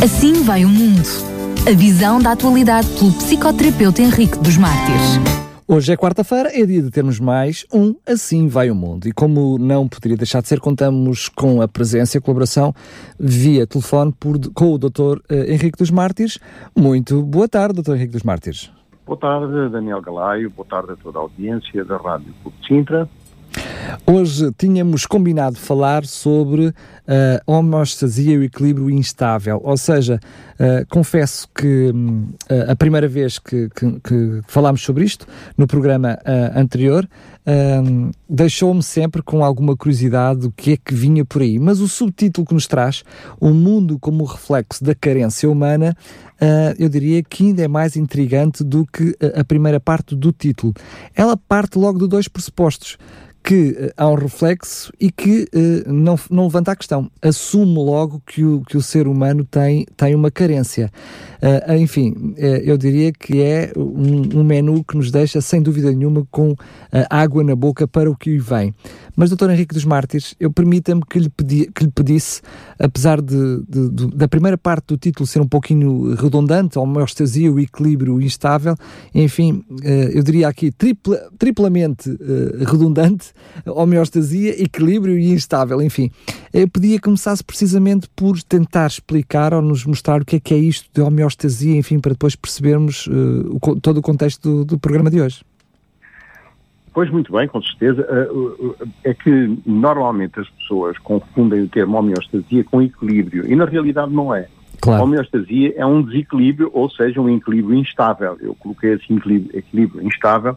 Assim vai o mundo. A visão da atualidade pelo psicoterapeuta Henrique dos Mártires. Hoje é quarta-feira, é dia de termos mais um Assim Vai o Mundo. E como não poderia deixar de ser, contamos com a presença e a colaboração via telefone por, com o Dr. Eh, Henrique dos Mártires. Muito boa tarde, Dr. Henrique dos Mártires. Boa tarde, Daniel Galaio. Boa tarde a toda a audiência da Rádio Clube de Sintra. Hoje tínhamos combinado falar sobre a uh, homeostasia e o equilíbrio instável, ou seja, uh, confesso que uh, a primeira vez que, que, que, falámos sobre isto, no programa anterior, deixou-me sempre com alguma curiosidade do que é que vinha por aí, mas o subtítulo que nos traz, O Mundo como Reflexo da Carência Humana, eu diria que ainda é mais intrigante do que a primeira parte do título. Ela parte logo de dois pressupostos que uh, há um reflexo e que uh, não, não levanta a questão. Assume logo que o, que o ser humano tem, tem uma carência. Uh, enfim, eu diria que é um, um, menu que nos deixa, sem dúvida nenhuma, com água na boca para o que vem. Mas, doutor Henrique dos Mártires, eu permita-me que, lhe pedi, que lhe pedisse, apesar de, de, de, da primeira parte do título ser um pouquinho redundante, homeostasia, o equilíbrio instável, enfim, eu diria aqui tripla, triplamente redundante, homeostasia, equilíbrio e instável, enfim. Eu pedia que começasse precisamente por tentar explicar ou nos mostrar o que é que é isto de homeostasia, enfim, para depois percebermos uh, o, todo o contexto do, do, programa de hoje. Pois muito bem, com certeza. Uh, uh, é que normalmente as pessoas confundem o termo homeostasia com equilíbrio e na realidade não é. Claro. A homeostasia é um desequilíbrio, ou seja, um equilíbrio instável. Eu coloquei assim equilíbrio, equilíbrio instável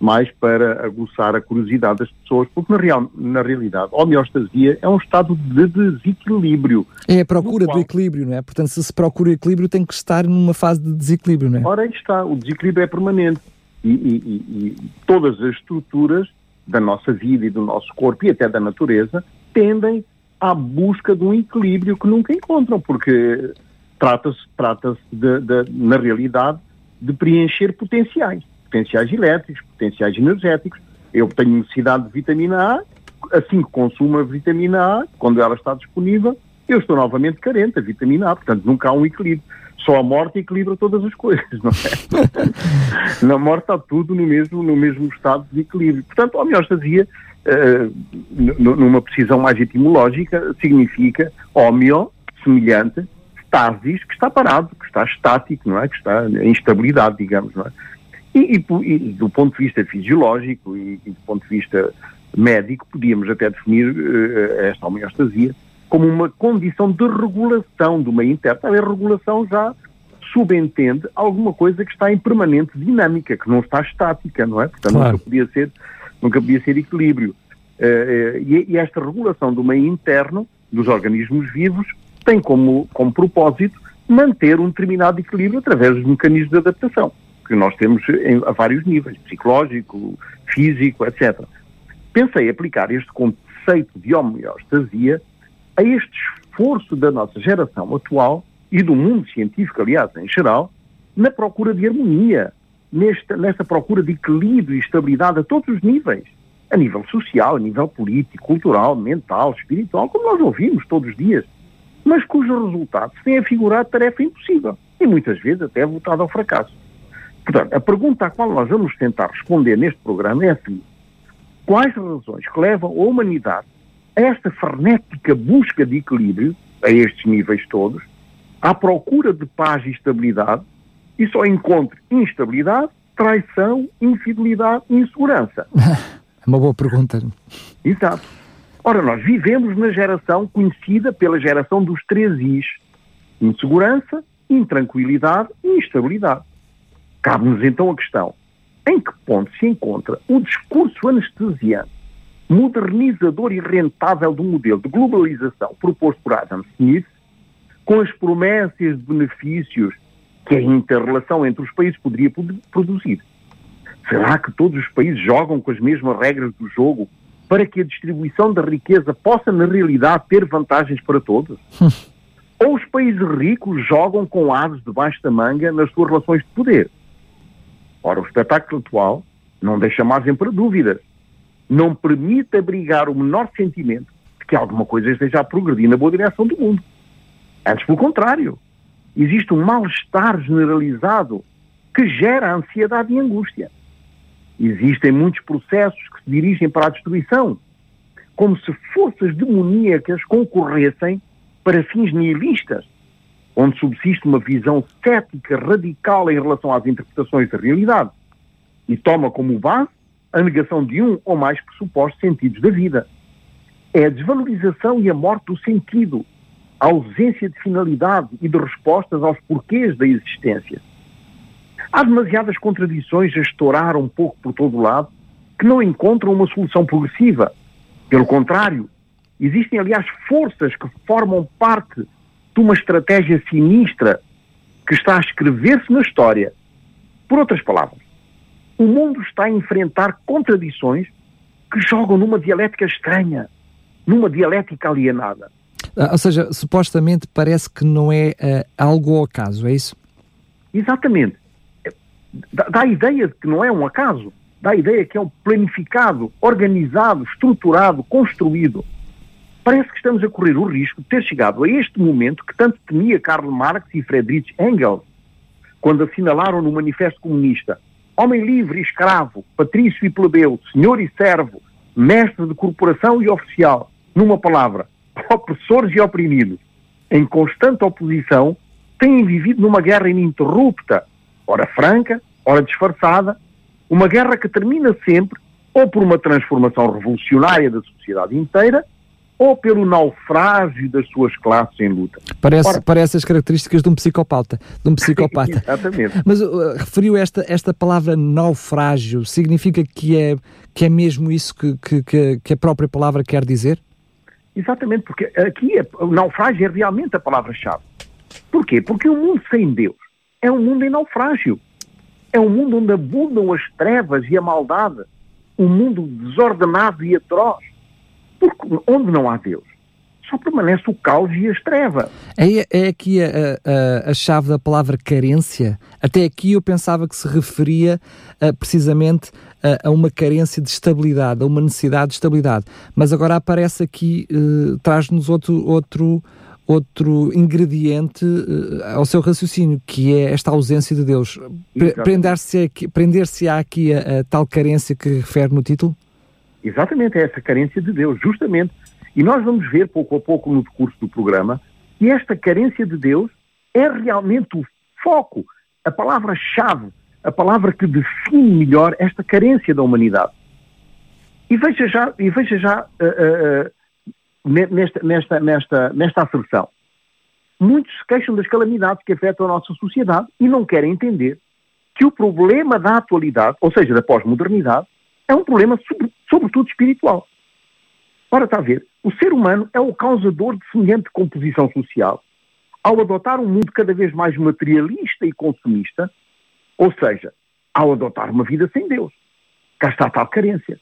mais para aguçar a curiosidade das pessoas, porque na, real, na realidade a homeostasia é um estado de desequilíbrio. É a procura qual... do equilíbrio, não é? Portanto, se se procura o equilíbrio, tem que estar numa fase de desequilíbrio, não é? Ora, aí está, o desequilíbrio é permanente. E, e, e, todas as estruturas da nossa vida e do nosso corpo e até da natureza tendem à busca de um equilíbrio que nunca encontram, porque trata-se, trata-se na realidade, de preencher potenciais potenciais elétricos, potenciais energéticos. Eu tenho necessidade de vitamina A, assim que consumo a vitamina A, quando ela está disponível, eu estou novamente carente da vitamina A, portanto nunca há um equilíbrio. Só a morte equilibra todas as coisas, não é? Na morte está tudo no mesmo, no mesmo estado de equilíbrio. Portanto, a homeostasia, uh, numa precisão mais etimológica, significa homeo, semelhante, stasis, que está parado, que está estático, não é? Que está em instabilidade, digamos, não é? E, e, e, do ponto de vista fisiológico e, e, do ponto de vista médico, podíamos até definir uh, esta homeostasia como uma condição de regulação do meio interno. A regulação já subentende alguma coisa que está em permanente dinâmica, que não está estática, não é? Portanto, claro. nunca, podia ser, nunca podia ser equilíbrio. Uh, e, e, esta regulação do meio interno dos organismos vivos tem como, como propósito manter um determinado equilíbrio através dos mecanismos de adaptação que nós temos em, a vários níveis, psicológico, físico, etc. Pensei aplicar este conceito de homeostasia a este esforço da nossa geração atual e do mundo científico, aliás, em geral, na procura de harmonia, nesta, nesta procura de equilíbrio e estabilidade a todos os níveis, a nível social, a nível político, cultural, mental, espiritual, como nós ouvimos todos os dias, mas cujos resultados têm afigurado tarefa impossível e muitas vezes até voltado ao fracasso. Portanto, a pergunta à qual nós vamos tentar responder neste programa é assim: quais razões que levam a humanidade a esta frenética busca de equilíbrio, a estes níveis todos, à procura de paz e estabilidade, e só encontre instabilidade, traição, infidelidade e insegurança? É uma boa pergunta. Exato. Ora, nós vivemos na geração conhecida pela geração dos três Is: insegurança, intranquilidade e instabilidade. Cabe-nos então a questão: em que ponto se encontra o discurso anestesiante, modernizador e rentável do modelo de globalização proposto por Adam Smith, com as promessas de benefícios que a interrelação entre os países poderia produzir? Será que todos os países jogam com as mesmas regras do jogo para que a distribuição da riqueza possa, na realidade, ter vantagens para todos? Ou os países ricos jogam com aves debaixo da manga nas suas relações de poder? Ora, o espetáculo atual não deixa margem para dúvidas. Não permite abrigar o menor sentimento de que alguma coisa esteja a progredir na boa direção do mundo. Antes, pelo contrário, existe um mal-estar generalizado que gera ansiedade e angústia. Existem muitos processos que se dirigem para a destruição, como se forças demoníacas concorressem para fins nihilistas, onde subsiste uma visão cética radical em relação às interpretações da realidade e toma como base a negação de um ou mais pressupostos sentidos da vida. É a desvalorização e a morte do sentido, a ausência de finalidade e de respostas aos porquês da existência. Há demasiadas contradições a estourar um pouco por todo lado que não encontram uma solução progressiva. Pelo contrário, existem, aliás, forças que formam parte de uma estratégia sinistra que está a escrever-se na história. Por outras palavras, o mundo está a enfrentar contradições que jogam numa dialética estranha, numa dialética alienada. Ah, ou seja, supostamente parece que não é uh, algo ao acaso, é isso? Exatamente. Dá, dá a ideia de que não é um acaso, dá a ideia que é um planificado, organizado, estruturado, construído. Parece que estamos a correr o risco de ter chegado a este momento que tanto temia Karl Marx e Friedrich Engels, quando assinalaram no Manifesto Comunista homem livre e escravo, patrício e plebeu, senhor e servo, mestre de corporação e oficial, numa palavra, opressores e oprimidos, em constante oposição, têm vivido numa guerra ininterrupta, ora franca, ora disfarçada, uma guerra que termina sempre ou por uma transformação revolucionária da sociedade inteira, ou pelo naufrágio das suas classes em luta. Parece, Ora, parece as características de um psicopata. De um psicopata. Exatamente. Mas uh, referiu esta, esta palavra naufrágio, significa que é, que é mesmo isso que, que, que a própria palavra quer dizer? Exatamente, porque aqui é, o naufrágio é realmente a palavra-chave. Porquê? Porque o um mundo sem Deus é um mundo em naufrágio. É um mundo onde abundam as trevas e a maldade. Um mundo desordenado e atroz porque onde não há Deus, só permanece o caos e as trevas. É, é aqui a, a, a, chave da palavra carência? Até aqui eu pensava que se referia a, precisamente a, uma carência de estabilidade, a uma necessidade de estabilidade. Mas agora aparece aqui, uh, traz-nos outro, outro, outro ingrediente uh, ao seu raciocínio, que é esta ausência de Deus. Prender-se aqui, prender aqui a, a tal carência que refere no título? Exatamente, é essa carência de Deus, justamente. E nós vamos ver pouco a pouco no decurso do programa que esta carência de Deus é realmente o foco, a palavra-chave, a palavra que define melhor esta carência da humanidade. E veja já, e veja já uh, uh, nesta, nesta, nesta, nesta. Muitos se queixam das calamidades que afetam a nossa sociedade e não querem entender que o problema da atualidade, ou seja, da pós-modernidade, é um problema sobretudo espiritual. Ora, está a ver, o ser humano é o causador de semelhante composição social ao adotar um mundo cada vez mais materialista e consumista, ou seja, ao adotar uma vida sem Deus. Cá está a tal carência.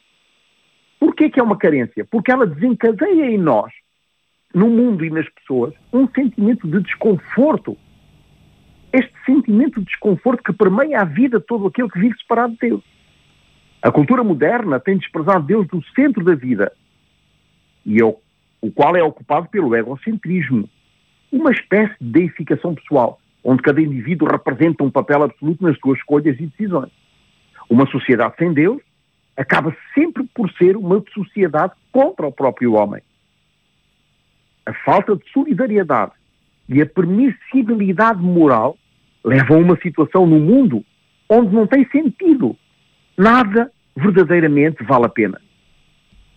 Porquê que é uma carência? Porque ela desencadeia em nós, no mundo e nas pessoas, um sentimento de desconforto. Este sentimento de desconforto que permeia a vida de todo aquele que vive separado de Deus. A cultura moderna tem desprezado Deus do centro da vida, e é o, o qual é ocupado pelo egocentrismo, uma espécie de deificação pessoal, onde cada indivíduo representa um papel absoluto nas suas escolhas e decisões. Uma sociedade sem Deus acaba sempre por ser uma sociedade contra o próprio homem. A falta de solidariedade e a permissibilidade moral levam a uma situação no mundo onde não tem sentido nada verdadeiramente vale a pena.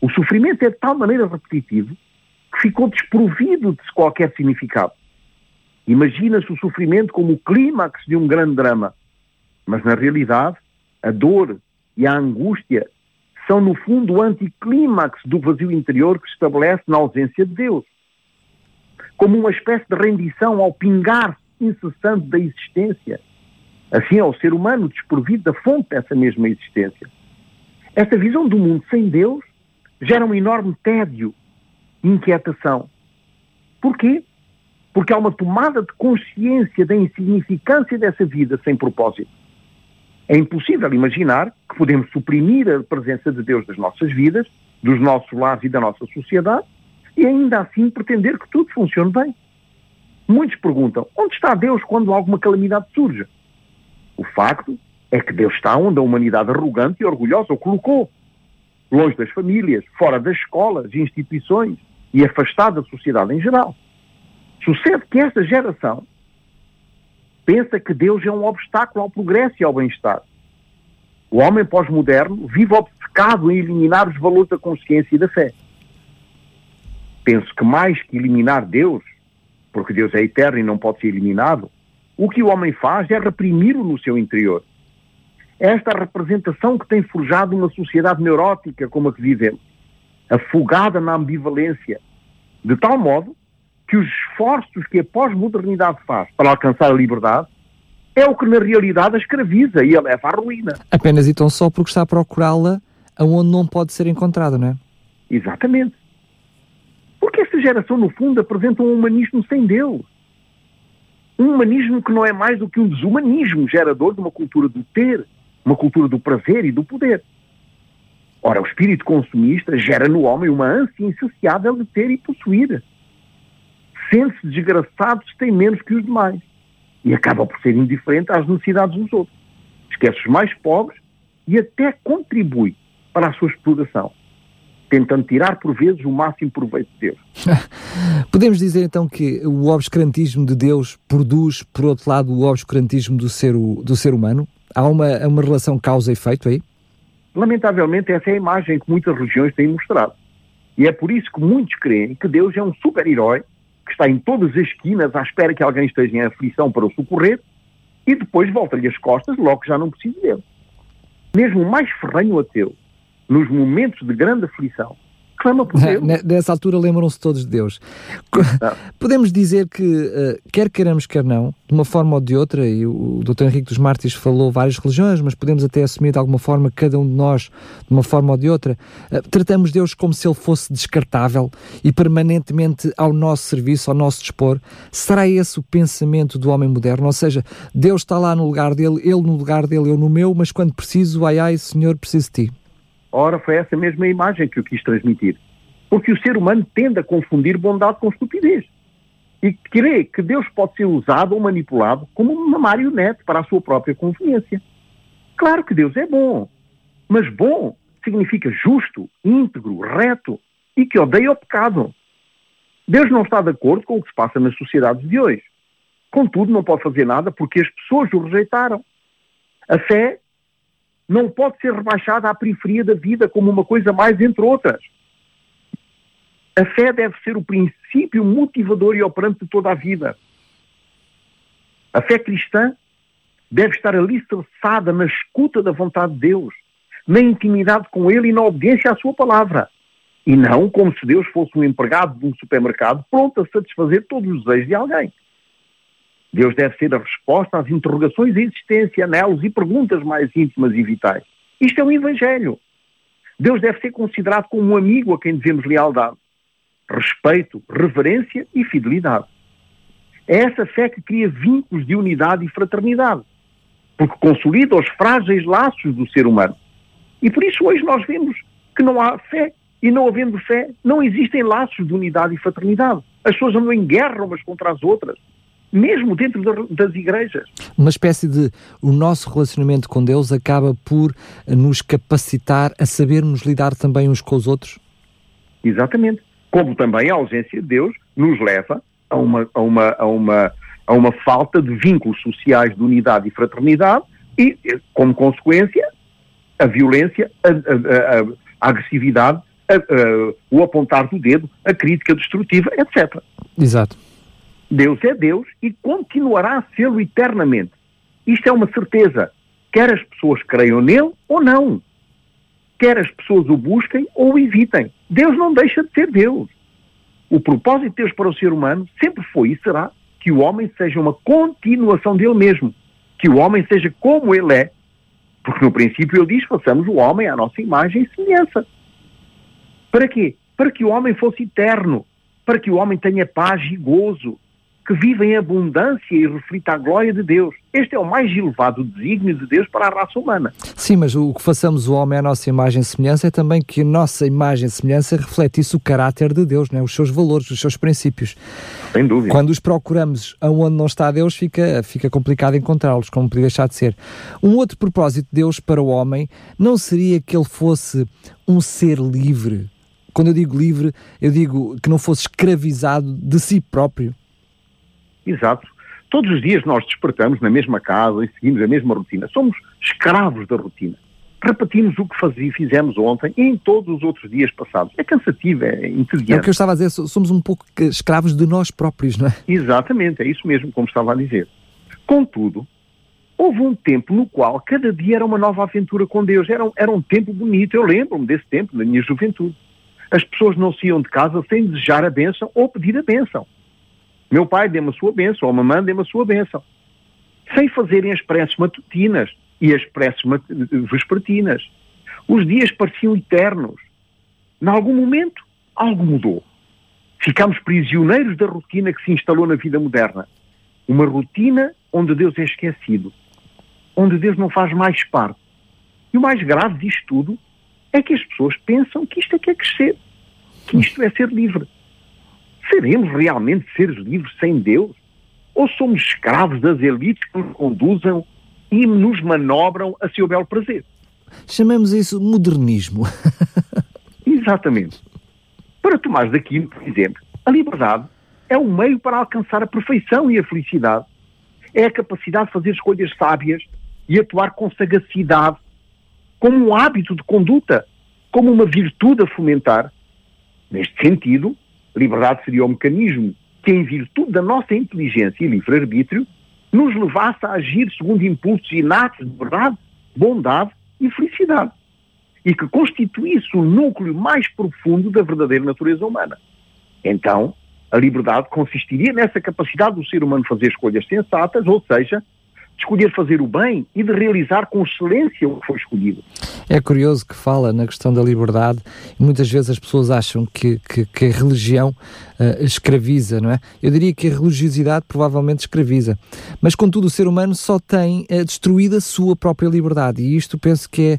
O sofrimento é de tal maneira repetitivo que ficou desprovido de qualquer significado. Imagina-se o sofrimento como o clímax de um grande drama, mas na realidade a dor e a angústia são no fundo o anticlímax do vazio interior que se estabelece na ausência de Deus. Como uma espécie de rendição ao pingar incessante da existência Assim é o ser humano desprovido da fonte dessa mesma existência. Esta visão do mundo sem Deus gera um enorme tédio e inquietação. Porquê? Porque há uma tomada de consciência da insignificância dessa vida sem propósito. É impossível imaginar que podemos suprimir a presença de Deus das nossas vidas, dos nossos lares e da nossa sociedade, e ainda assim pretender que tudo funcione bem. Muitos perguntam: onde está Deus quando alguma calamidade surge? O facto é que Deus está onde a humanidade arrogante e orgulhosa o colocou. Longe das famílias, fora das escolas e instituições e afastado da sociedade em geral. Sucede que esta geração pensa que Deus é um obstáculo ao progresso e ao bem-estar. O homem pós-moderno vive obcecado em eliminar os valores da consciência e da fé. Penso que mais que eliminar Deus, porque Deus é eterno e não pode ser eliminado, o que o homem faz é reprimi-lo no seu interior. Esta representação que tem forjado uma sociedade neurótica como a que vivemos, afogada na ambivalência, de tal modo que os esforços que a pós-modernidade faz para alcançar a liberdade é o que na realidade a escraviza e a leva à ruína. Apenas e tão só porque está a procurá-la aonde não pode ser encontrada, não é? Exatamente. Porque esta geração, no fundo, apresenta um humanismo sem Deus. Um humanismo que não é mais do que um desumanismo gerador de uma cultura do ter, uma cultura do prazer e do poder. Ora, o espírito consumista gera no homem uma ânsia insaciável de ter e possuir sente-se desgraçado se tem menos que os demais e acaba por ser indiferente às necessidades dos outros. Esquece os mais pobres e até contribui para a sua exploração, tentando tirar por vezes o máximo proveito de Deus. Podemos dizer então que o obscurantismo de Deus produz, por outro lado, o obscurantismo do ser, do ser humano? Há uma, uma relação causa-efeito aí? Lamentavelmente, essa é a imagem que muitas religiões têm mostrado. E é por isso que muitos creem que Deus é um super-herói que está em todas as esquinas à espera que alguém esteja em aflição para o socorrer e depois volta-lhe as costas logo que já não precisa dele. Mesmo o mais ferrenho ateu, nos momentos de grande aflição, clama por Deus. Nessa altura lembram-se todos de Deus. Ah. Podemos dizer que, uh, quer queiramos, quer não, de uma forma ou de outra, e o Dr. Henrique dos Mártires falou várias religiões, mas podemos até assumir de alguma forma, cada um de nós, de uma forma ou de outra, uh, tratamos Deus como se ele fosse descartável e permanentemente ao nosso serviço, ao nosso dispor. Será esse o pensamento do homem moderno? Ou seja, Deus está lá no lugar dele, ele no lugar dele, eu no meu, mas quando preciso, ai ai, Senhor, preciso de ti. Ora, foi essa mesma imagem que eu quis transmitir. Porque o ser humano tende a confundir bondade com estupidez. E crê que Deus pode ser usado ou manipulado como uma marionete para a sua própria conveniência. Claro que Deus é bom, mas bom significa justo, íntegro, reto e que odeia o pecado. Deus não está de acordo com o que se passa nas sociedades de hoje. Contudo, não pode fazer nada porque as pessoas o rejeitaram. A fé não pode ser rebaixada à periferia da vida como uma coisa mais entre outras. A fé deve ser o princípio motivador e operante de toda a vida. A fé cristã deve estar alicerçada na escuta da vontade de Deus, na intimidade com Ele e na obediência à Sua palavra. E não como se Deus fosse um empregado de um supermercado pronto a satisfazer todos os desejos de alguém. Deus deve ser a resposta às interrogações da existência, anelos e perguntas mais íntimas e vitais. Isto é o Evangelho. Deus deve ser considerado como um amigo a quem devemos lealdade, respeito, reverência e fidelidade. É essa fé que cria vínculos de unidade e fraternidade, porque consolida os frágeis laços do ser humano. E por isso hoje nós vemos que não há fé, e não havendo fé, não existem laços de unidade e fraternidade. As pessoas andam em guerra umas contra as outras mesmo dentro das igrejas. Uma espécie de o nosso relacionamento com Deus acaba por nos capacitar a sabermos lidar também uns com os outros? Exatamente. Como também a ausência de Deus nos leva a uma, a uma, a uma, a uma falta de vínculos sociais de unidade e fraternidade e, como consequência, a violência, a, a, a, a agressividade, o apontar do dedo, a crítica destrutiva, etc. Exato. Deus é Deus e continuará a sê-lo eternamente. Isto é uma certeza, quer as pessoas creiam nele ou não. Quer as pessoas o busquem ou o evitem. Deus não deixa de ser Deus. O propósito de Deus para o ser humano sempre foi e será que o homem seja uma continuação dele mesmo. Que o homem seja como ele é. Porque no princípio ele diz: façamos o homem à nossa imagem e semelhança. Para quê? Para que o homem fosse eterno. Para que o homem tenha paz e gozo que vive em abundância e reflita a glória de Deus. Este é o mais elevado desígnio de Deus para a raça humana. Sim, mas o que façamos o homem à nossa imagem e semelhança é também que a nossa imagem e semelhança refletisse o caráter de Deus, né? os seus valores, os seus princípios. Sem dúvida. Quando os procuramos aonde não está Deus, fica, fica complicado encontrá-los, como podia deixar de ser. Um outro propósito de Deus para o homem não seria que ele fosse um ser livre. Quando eu digo livre, eu digo que não fosse escravizado de si próprio. Exato. Todos os dias nós despertamos na mesma casa e seguimos a mesma rotina. Somos escravos da rotina. Repetimos o que fazia, fizemos ontem e em todos os outros dias passados. É cansativo, é entediante. É o que eu estava a dizer, somos um pouco escravos de nós próprios, não é? Exatamente, é isso mesmo, como estava a dizer. Contudo, houve um tempo no qual cada dia era uma nova aventura com Deus. Era um, era um tempo bonito, eu lembro-me desse tempo, na minha juventude. As pessoas não se iam de casa sem desejar a bênção ou pedir a bênção. Meu pai dê-me a sua bênção, ou a mamãe dê-me a sua bênção. Sem fazerem as preces matutinas e as preces vespertinas. Os dias pareciam eternos. Em algum momento, algo mudou. Ficámos prisioneiros da rotina que se instalou na vida moderna. Uma rotina onde Deus é esquecido. Onde Deus não faz mais parte. E o mais grave disto tudo é que as pessoas pensam que isto é que é crescer. Que isto é ser livre. Seremos realmente seres livres sem Deus? Ou somos escravos das elites que nos conduzam e nos manobram a seu belo prazer? Chamamos isso modernismo. Exatamente. Para tomar daqui, por exemplo, a liberdade é um meio para alcançar a perfeição e a felicidade. É a capacidade de fazer escolhas sábias e atuar com sagacidade, como um hábito de conduta, como uma virtude a fomentar. Neste sentido, liberdade seria o mecanismo que, em virtude da nossa inteligência e livre-arbítrio, nos levasse a agir segundo impulsos inatos de verdade, bondade e felicidade. E que constituísse o núcleo mais profundo da verdadeira natureza humana. Então, a liberdade consistiria nessa capacidade do ser humano fazer escolhas sensatas, ou seja, de escolher fazer o bem e de realizar com excelência o que foi escolhido. É curioso que fala na questão da liberdade muitas vezes as pessoas acham que, que, que a religião uh, escraviza, não é? Eu diria que a religiosidade provavelmente escraviza. Mas, contudo, o ser humano só tem uh, destruído a sua própria liberdade e isto penso que é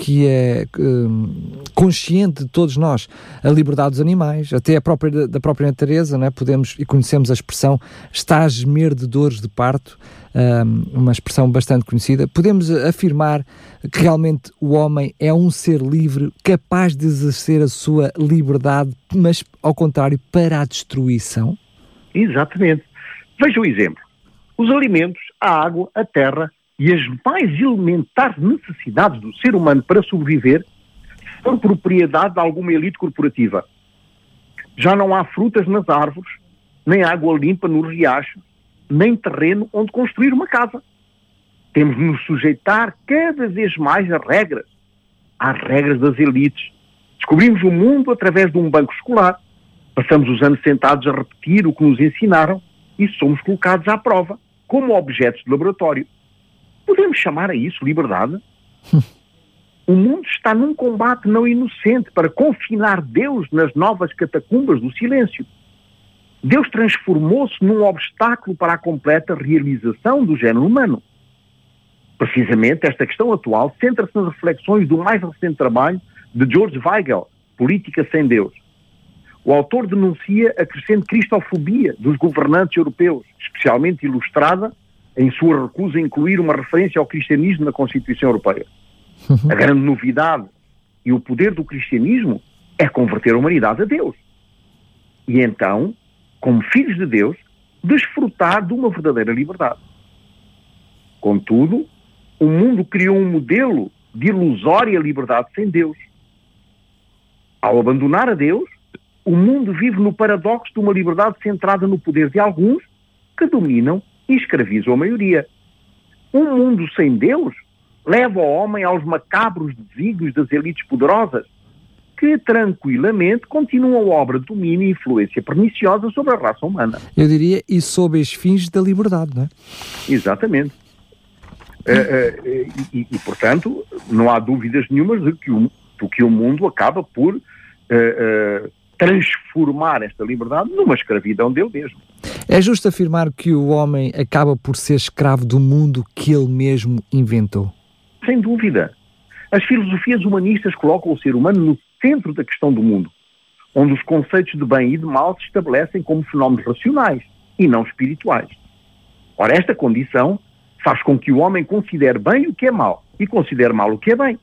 que é um, consciente de todos nós, a liberdade dos animais, até a própria da própria natureza, é? Podemos e conhecemos a expressão está a gemer de dores de parto, um, uma expressão bastante conhecida. Podemos afirmar que realmente o homem é um ser livre, capaz de exercer a sua liberdade, mas ao contrário, para a destruição? Exatamente. Veja o exemplo. Os alimentos, a água, a terra, e as mais elementares necessidades do ser humano para sobreviver são propriedade de alguma elite corporativa. Já não há frutas nas árvores, nem água limpa nos riachos, nem terreno onde construir uma casa. Temos de nos sujeitar cada vez mais às regras, às regras das elites. Descobrimos o mundo através de um banco escolar. Passamos os anos sentados a repetir o que nos ensinaram e somos colocados à prova, como objetos de laboratório. Podemos chamar a isso liberdade? o mundo está num combate não inocente para confinar Deus nas novas catacumbas do silêncio. Deus transformou-se num obstáculo para a completa realização do género humano. Precisamente esta questão atual centra-se nas reflexões do mais recente trabalho de George Weigel, Política sem Deus. O autor denuncia a crescente cristofobia dos governantes europeus, especialmente ilustrada em sua recusa a incluir uma referência ao cristianismo na Constituição Europeia. Uhum. A grande novidade e o poder do cristianismo é converter a humanidade a Deus. E então, como filhos de Deus, desfrutar de uma verdadeira liberdade. Contudo, o mundo criou um modelo de ilusória liberdade sem Deus. Ao abandonar a Deus, o mundo vive no paradoxo de uma liberdade centrada no poder de alguns que dominam e escravizam a maioria. Um mundo sem Deus leva o homem aos macabros desígnios das elites poderosas, que tranquilamente continuam a obra de domínio e influência perniciosa sobre a raça humana. Eu diria, e sob os fins da liberdade, não é? Exatamente. Uh, uh, e, e, portanto, não há dúvidas nenhumas de que o, de que o mundo acaba por transformar esta liberdade numa escravidão dele mesmo. É justo afirmar que o homem acaba por ser escravo do mundo que ele mesmo inventou? Sem dúvida. As filosofias humanistas colocam o ser humano no centro da questão do mundo, onde os conceitos de bem e de mal se estabelecem como fenómenos racionais e não espirituais. Ora, esta condição faz com que o homem considere bem o que é mal e considere mal o que é bem.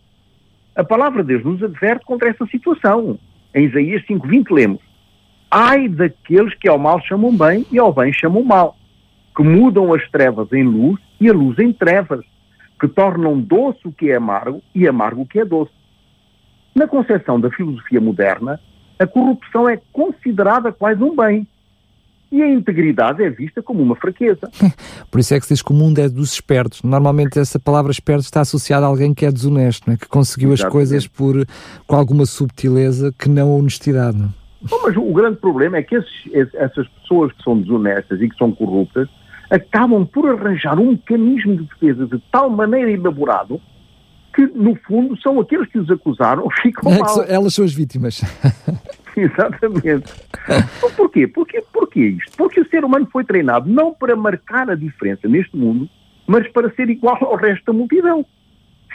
A palavra de Deus nos adverte contra essa situação. Em Isaías 5.20 lemos Ai daqueles que ao mal chamam bem e ao bem chamam mal, que mudam as trevas em luz e a luz em trevas, que tornam doce o que é amargo e amargo o que é doce. Na concepção da filosofia moderna, a corrupção é considerada quase um bem e a integridade é vista como uma fraqueza. Por isso é que se diz que o mundo é dos espertos. Normalmente essa palavra esperto está associada a alguém que é desonesto, é? que conseguiu Exatamente. as coisas por, com alguma subtileza que não a honestidade. Não? Bom, mas o grande problema é que esses, essas pessoas que são desonestas e que são corruptas acabam por arranjar um mecanismo de defesa de tal maneira elaborado que, no fundo, são aqueles que os acusaram ficam é mal. Elas são as vítimas. Exatamente. Então, porquê? porquê? Porquê isto? Porque o ser humano foi treinado não para marcar a diferença neste mundo, mas para ser igual ao resto da multidão.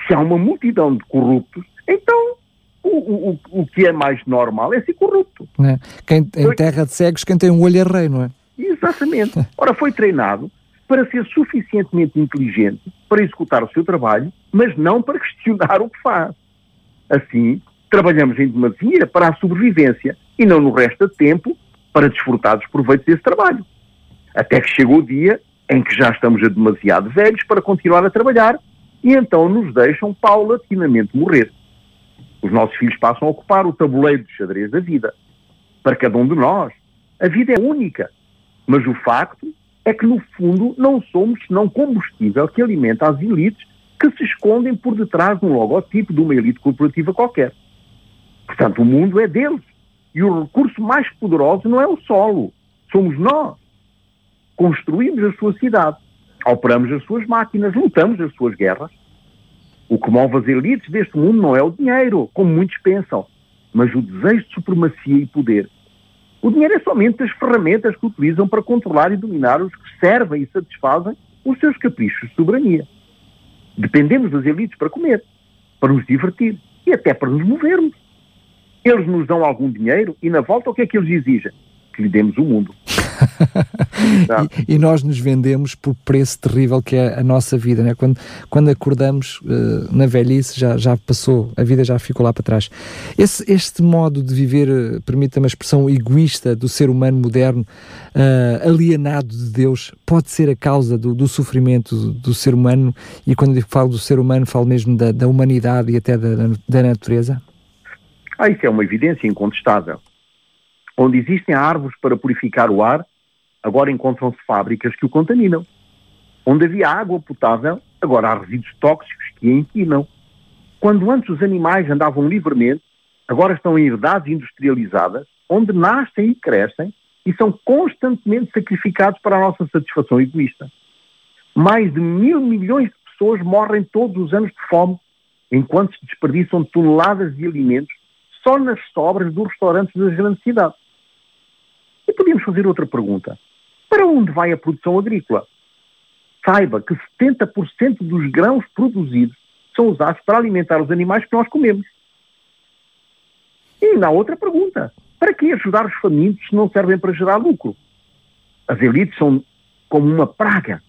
Se há uma multidão de corruptos, então o, o, o que é mais normal é ser corrupto. É. Quem, em terra de cegos, quem tem um olho é rei, não é? Exatamente. Ora, foi treinado para ser suficientemente inteligente para executar o seu trabalho, mas não para questionar o que faz. Assim, trabalhamos em demasia para a sobrevivência e não no resto do tempo para desfrutar dos proveitos desse trabalho. Até que chegou o dia em que já estamos a demasiado velhos para continuar a trabalhar e então nos deixam paulatinamente morrer. Os nossos filhos passam a ocupar o tabuleiro de xadrez da vida. Para cada um de nós, a vida é única. Mas o facto é que, no fundo, não somos senão combustível que alimenta as elites que se escondem por detrás de um logotipo de uma elite corporativa qualquer. Portanto, o mundo é deles. E o recurso mais poderoso não é o solo, somos nós. Construímos a sua cidade, operamos as suas máquinas, lutamos as suas guerras. O que move as elites deste mundo não é o dinheiro, como muitos pensam, mas o desejo de supremacia e poder. O dinheiro é somente as ferramentas que utilizam para controlar e dominar os que servem e satisfazem os seus caprichos de soberania. Dependemos das elites para comer, para nos divertir e até para nos movermos. Eles nos dão algum dinheiro e na volta o que é que eles exigem? Que lhe demos o mundo. e, e, nós nos vendemos por preço terrível que é a nossa vida, né? quando, quando acordamos uh, na velhice já, já passou, a vida já ficou lá para trás. Esse, este modo de viver, uh, permita-me a expressão egoísta do ser humano moderno, uh, alienado de Deus, pode ser a causa do, do sofrimento do, do, ser humano, e quando falo do ser humano, falo mesmo da, da humanidade e até da, da natureza? Ah, isso é uma evidência incontestável. Onde existem árvores para purificar o ar, agora encontram-se fábricas que o contaminam. Onde havia água potável, agora há resíduos tóxicos que a empinam. Quando antes os animais andavam livremente, agora estão em herdades industrializadas, onde nascem e crescem e são constantemente sacrificados para a nossa satisfação egoísta. Mais de mil milhões de pessoas morrem todos os anos de fome, enquanto se desperdiçam toneladas de alimentos só nas sobras dos restaurantes das grandes cidades. E podíamos fazer outra pergunta. Para onde vai a produção agrícola? Saiba que 70% dos grãos produzidos são usados para alimentar os animais que nós comemos. E na outra pergunta. Para que ajudar os famintos se não servem para gerar lucro? As elites são como uma praga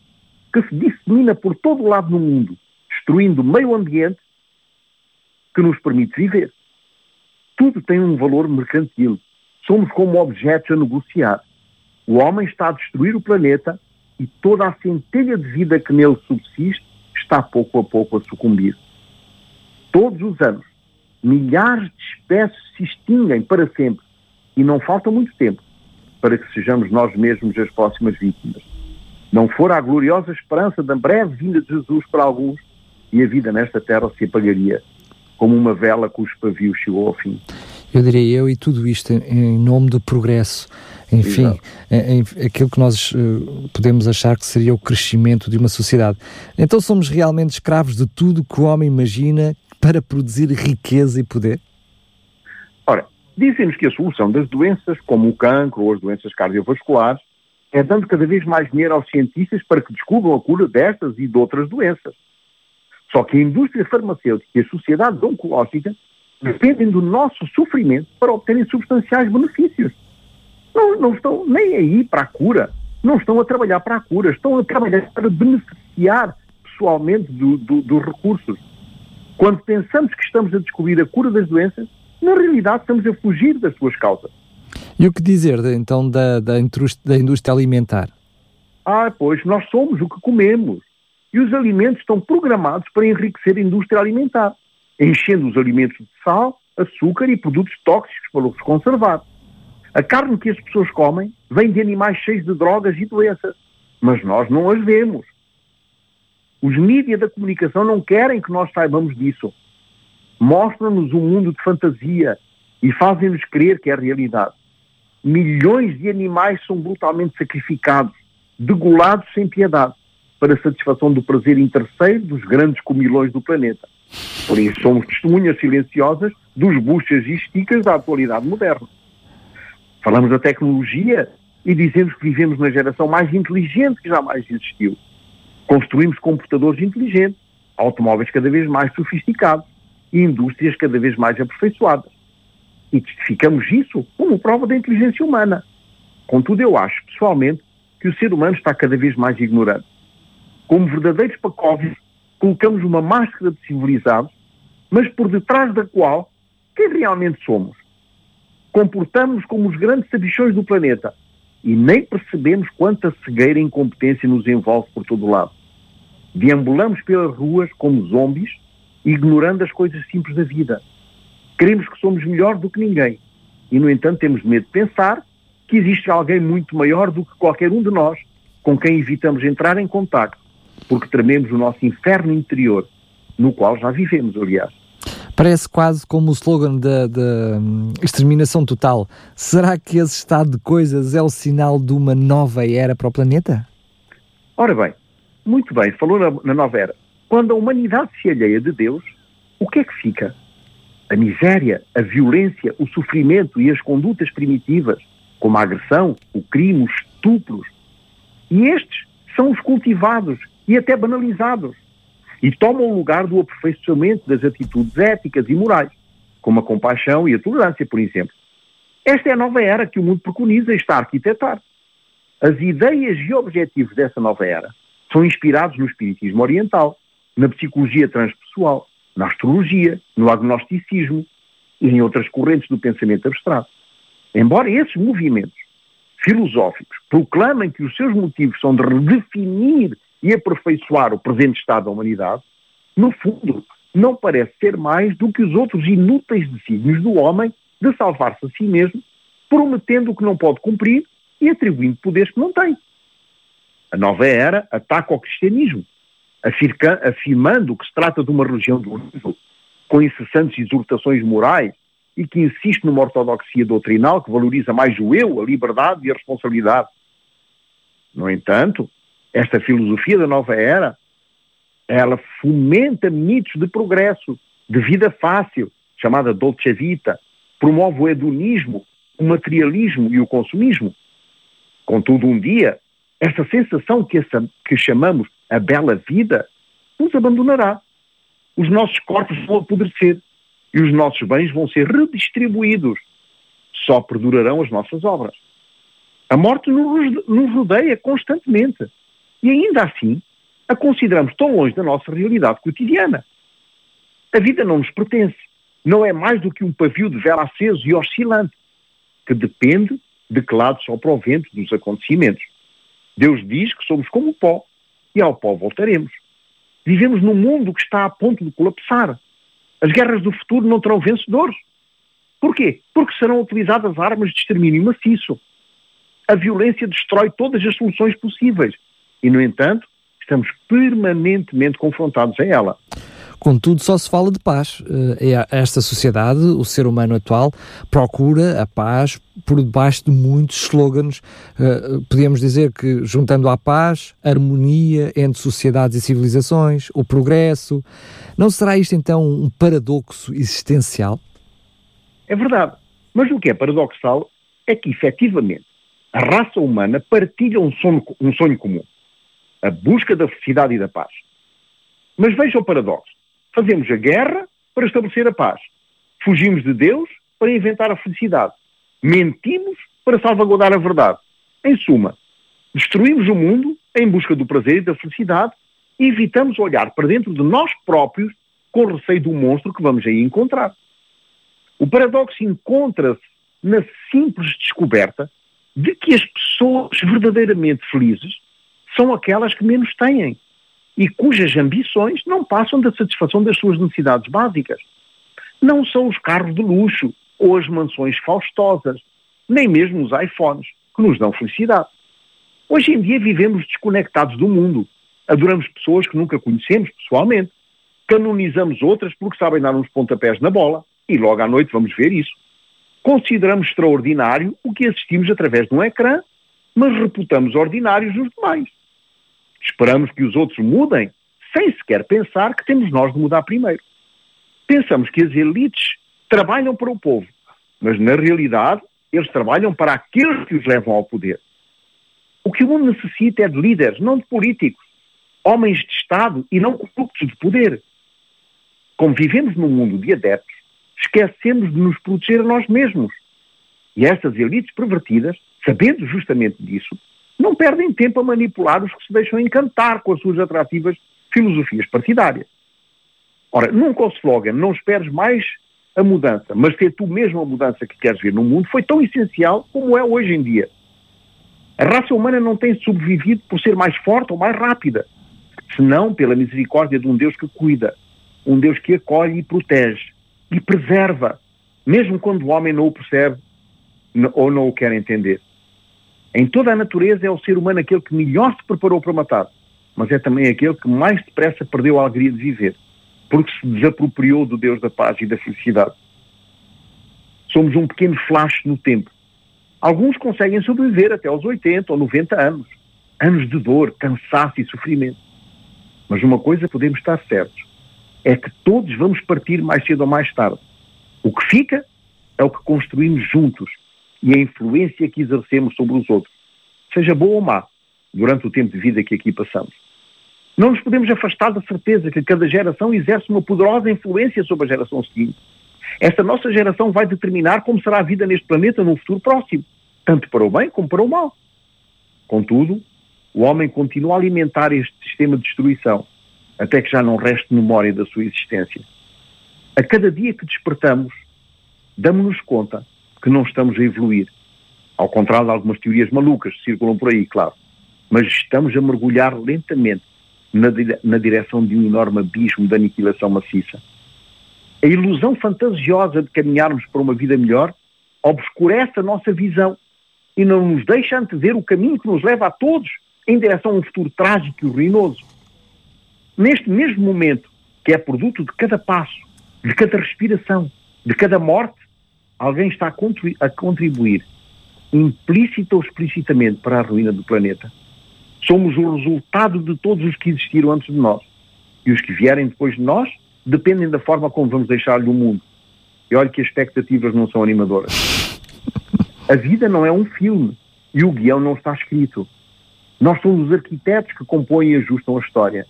que se dissemina por todo o lado no mundo, destruindo o meio ambiente que nos permite viver. Tudo tem um valor mercantil. Somos como objetos a negociar. O homem está a destruir o planeta e toda a centelha de vida que nele subsiste está pouco a pouco a sucumbir. Todos os anos, milhares de espécies se extinguem para sempre e não falta muito tempo para que sejamos nós mesmos as próximas vítimas. Não fora a gloriosa esperança da breve vinda de Jesus para alguns e a vida nesta terra se apagaria como uma vela cujo pavio chegou ao fim. Eu diria eu, e tudo isto em nome do progresso. Enfim, em, em, aquilo que nós uh, podemos achar que seria o crescimento de uma sociedade. Então somos realmente escravos de tudo que o homem imagina para produzir riqueza e poder? Ora, dizem-nos que a solução das doenças, como o cancro ou as doenças cardiovasculares, é dando cada vez mais dinheiro aos cientistas para que descubram a cura destas e de outras doenças. Só que a indústria farmacêutica e a sociedade oncológica dependem do nosso sofrimento para obterem substanciais benefícios. Não, não estão nem aí para a cura, não estão a trabalhar para a cura, estão a trabalhar para beneficiar pessoalmente do, do, dos recursos. Quando pensamos que estamos a descobrir a cura das doenças, na realidade estamos a fugir das suas causas. E o que dizer então da, da, da indústria alimentar? Ah, pois nós somos o que comemos. E os alimentos estão programados para enriquecer a indústria alimentar, enchendo os alimentos de sal, açúcar e produtos tóxicos para os conservar. A carne que as pessoas comem vem de animais cheios de drogas e doenças, mas nós não as vemos. Os mídias da comunicação não querem que nós saibamos disso. Mostram-nos um mundo de fantasia e fazem-nos crer que é realidade. Milhões de animais são brutalmente sacrificados, degolados sem piedade, para a satisfação do prazer interesseiro dos grandes comilões do planeta. Por isso somos testemunhas silenciosas dos buchas e esticas da atualidade moderna. Falamos da tecnologia e dizemos que vivemos na geração mais inteligente que jamais existiu. Construímos computadores inteligentes, automóveis cada vez mais sofisticados e indústrias cada vez mais aperfeiçoadas. E testificamos isso como prova da inteligência humana. Contudo, eu acho, pessoalmente, que o ser humano está cada vez mais ignorante. Como verdadeiros pacóvios, colocamos uma máscara de civilizados, mas por detrás da qual, quem realmente somos? Comportamos como os grandes sabichões do planeta, e nem percebemos quanta cegueira e incompetência nos envolve por todo lado. Deambulamos pelas ruas como zombies, ignorando as coisas simples da vida. Queremos que somos melhor do que ninguém e, no entanto, temos medo de pensar que existe alguém muito maior do que qualquer um de nós com quem evitamos entrar em contato, porque trememos o nosso inferno interior, no qual já vivemos, aliás. Parece quase como o slogan da, hum, exterminação total. Será que esse estado de coisas é o sinal de uma nova era para o planeta? Ora bem, muito bem, falou na, na nova era. Quando a humanidade se alheia de Deus, o que é que fica? A miséria, a violência, o sofrimento e as condutas primitivas, como a agressão, o crime, os estupros. E estes são os cultivados e até banalizados e tomam o lugar do aperfeiçoamento das atitudes éticas e morais, como a compaixão e a tolerância, por exemplo. Esta é a nova era que o mundo preconiza e está a arquitetar. As ideias e objetivos dessa nova era são inspirados no espiritismo oriental, na psicologia transpessoal, na astrologia, no agnosticismo e em outras correntes do pensamento abstrato. Embora esses movimentos filosóficos proclamem que os seus motivos são de redefinir e aperfeiçoar o presente estado da humanidade, no fundo, não parece ser mais do que os outros inúteis desígnios do homem de salvar-se a si mesmo, prometendo o que não pode cumprir e atribuindo poderes que não tem. A nova era ataca o cristianismo, afirmando que se trata de uma religião do livro, com incessantes exortações morais e que insiste numa ortodoxia doutrinal que valoriza mais o eu, a liberdade e a responsabilidade. No entanto, esta filosofia da nova era, ela fomenta mitos de progresso, de vida fácil, chamada dolce vita, promove o hedonismo, o materialismo e o consumismo. Contudo, um dia, esta sensação que, essa, que chamamos a bela vida nos abandonará. Os nossos corpos vão apodrecer e os nossos bens vão ser redistribuídos. Só perdurarão as nossas obras. A morte nos, nos rodeia constantemente. E ainda assim, a consideramos tão longe da nossa realidade cotidiana. A vida não nos pertence. Não é mais do que um pavio de vela aceso e oscilante, que depende de que lado sopra o vento dos acontecimentos. Deus diz que somos como o pó, e ao pó voltaremos. Vivemos num mundo que está a ponto de colapsar. As guerras do futuro não terão vencedores. Porquê? Porque serão utilizadas armas de extermínio maciço. A violência destrói todas as soluções possíveis e, no entanto, estamos permanentemente confrontados a ela. Contudo, só se fala de paz. Eh, esta sociedade, o ser humano atual, procura a paz por debaixo de muitos slogans. Eh, podemos dizer que, juntando à paz, harmonia entre sociedades e civilizações, o progresso. Não será isto então um paradoxo existencial? É verdade. Mas o que é paradoxal é que, efetivamente, A raça humana partilha um sonho, um sonho comum. A busca da felicidade e da paz. Mas veja o paradoxo. Fazemos a guerra para estabelecer a paz. Fugimos de Deus para inventar a felicidade. Mentimos para salvaguardar a verdade. Em suma, destruímos o mundo em busca do prazer e da felicidade e evitamos olhar para dentro de nós próprios com receio do monstro que vamos aí encontrar. O paradoxo encontra-se na simples descoberta de que as pessoas verdadeiramente felizes são aquelas que menos têm e cujas ambições não passam da satisfação das suas necessidades básicas. Não são os carros de luxo ou as mansões faustosas, nem mesmo os iPhones, que nos dão felicidade. Hoje em dia vivemos desconectados do mundo. Adoramos pessoas que nunca conhecemos pessoalmente. Canonizamos outras porque sabem dar uns pontapés na bola e logo à noite vamos ver isso. Consideramos extraordinário o que assistimos através de um ecrã, mas reputamos ordinários os demais. Esperamos que os outros mudem, sem sequer pensar que temos nós de mudar primeiro. Pensamos que as elites trabalham para o povo, mas na realidade eles trabalham para aqueles que os levam ao poder. O que o mundo necessita é de líderes, não de políticos, homens de Estado e não corruptos de poder. Como vivemos num mundo de adeptos, esquecemos de nos proteger a nós mesmos. E estas elites pervertidas, sabendo justamente disso, não perdem tempo a manipular os que se deixam encantar com as suas atrativas filosofias partidárias. Ora, nunca o slogan não esperes mais a mudança, mas ser tu mesmo a mudança que queres ver no mundo foi tão essencial como é hoje em dia. A raça humana não tem sobrevivido por ser mais forte ou mais rápida, senão pela misericórdia de um Deus que cuida, um Deus que acolhe e protege e preserva, mesmo quando o homem não o percebe ou não o quer entender. Em toda a natureza é o ser humano aquele que melhor se preparou para matar, mas é também aquele que mais depressa perdeu a alegria de viver, porque se desapropriou do Deus da paz e da felicidade. Somos um pequeno flash no tempo. Alguns conseguem sobreviver até aos 80 ou 90 anos. Anos de dor, cansaço e sofrimento. Mas uma coisa podemos estar certos: é que todos vamos partir mais cedo ou mais tarde. O que fica é o que construímos juntos e a influência que exercemos sobre os outros, seja boa ou má, durante o tempo de vida que aqui passamos. Não nos podemos afastar da certeza que cada geração exerce uma poderosa influência sobre a geração seguinte. Esta nossa geração vai determinar como será a vida neste planeta no futuro próximo, tanto para o bem como para o mal. Contudo, o homem continua a alimentar este sistema de destruição, até que já não reste memória da sua existência. A cada dia que despertamos, damos-nos conta que não estamos a evoluir. Ao contrário de algumas teorias malucas que circulam por aí, claro. Mas estamos a mergulhar lentamente na, na direção de um enorme abismo de aniquilação maciça. A ilusão fantasiosa de caminharmos para uma vida melhor obscurece a nossa visão e não nos deixa antever o caminho que nos leva a todos em direção a um futuro trágico e ruinoso. Neste mesmo momento, que é produto de cada passo, de cada respiração, de cada morte, alguém está a contribuir, implícita ou explicitamente, para a ruína do planeta. Somos o resultado de todos os que existiram antes de nós. E os que vierem depois de nós dependem da forma como vamos deixar-lhe o mundo. E olhe que as expectativas não são animadoras. A vida não é um filme e o guião não está escrito. Nós somos os arquitetos que compõem e ajustam a história.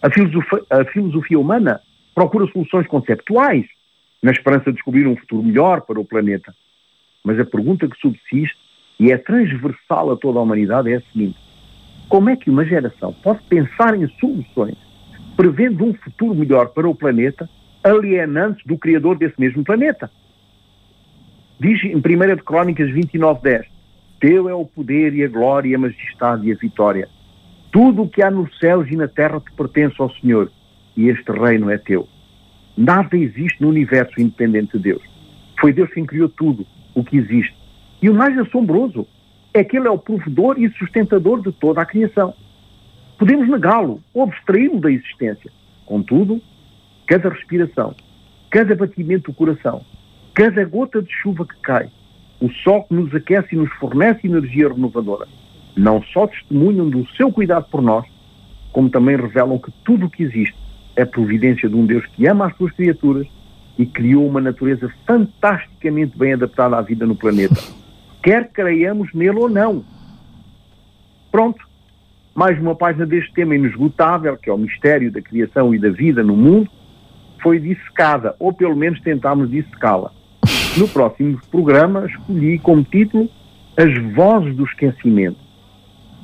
A filosofia, a filosofia humana procura soluções conceptuais na esperança de descobrir um futuro melhor para o planeta. Mas a pergunta que subsiste e é transversal a toda a humanidade é a seguinte: como é que uma geração pode pensar em soluções prevendo um futuro melhor para o planeta, alienando-se do Criador desse mesmo planeta? Diz em 1 de Crónicas 29.10 Teu é o poder e a glória, a majestade e a vitória. Tudo o que há nos céus e na terra te pertence ao Senhor, e este reino é teu. Nada existe no universo independente de Deus. Foi Deus quem criou tudo o que existe. E o mais assombroso é que Ele é o provedor e sustentador de toda a criação. Podemos negá-lo abstraí-lo da existência. Contudo, cada respiração, cada batimento do coração, cada gota de chuva que cai, o sol que nos aquece e nos fornece energia renovadora, não só testemunham do seu cuidado por nós, como também revelam que tudo o que existe é providência de um Deus que ama as suas criaturas e criou uma natureza fantasticamente bem adaptada à vida no planeta. quer creiamos nele ou não. Pronto. Mais uma página deste tema inesgotável, que é o mistério da criação e da vida no mundo, foi dissecada, ou pelo menos tentámos dissecá-la. No próximo programa, escolhi como título As Vozes do Esquecimento,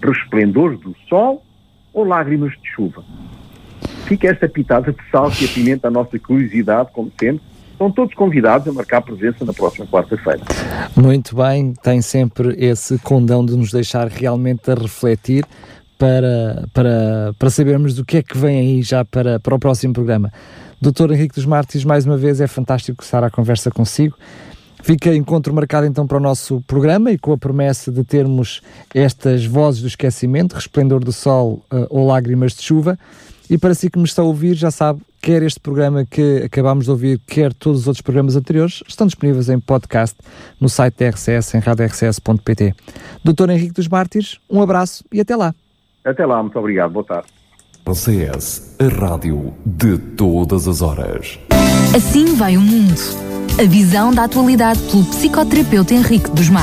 Resplendores do Sol ou Lágrimas de Chuva. Fica esta pitada de sal que apimenta a nossa curiosidade, como sempre. São todos convidados a marcar presença na próxima quarta-feira. Muito bem, tem sempre esse condão de nos deixar realmente a refletir para, para, para sabermos do que é que vem aí já para, para o próximo programa. Doutor Henrique dos Mártires, mais uma vez é fantástico estar à conversa consigo. Fica encontro marcado então para o nosso programa e com a promessa de termos estas vozes do esquecimento, Resplendor do Sol uh, ou Lágrimas de Chuva. E para si que me está a ouvir, já sabe, quer este programa que acabámos de ouvir, quer todos os outros programas anteriores, estão disponíveis em podcast no site da RCS, em radiorcs.pt. Doutor Henrique dos Mártires, um abraço e até lá. Até lá, muito obrigado, boa tarde. RCS, a rádio de todas as horas. Assim vai o mundo. A visão da atualidade pelo psicoterapeuta Henrique dos Mártires.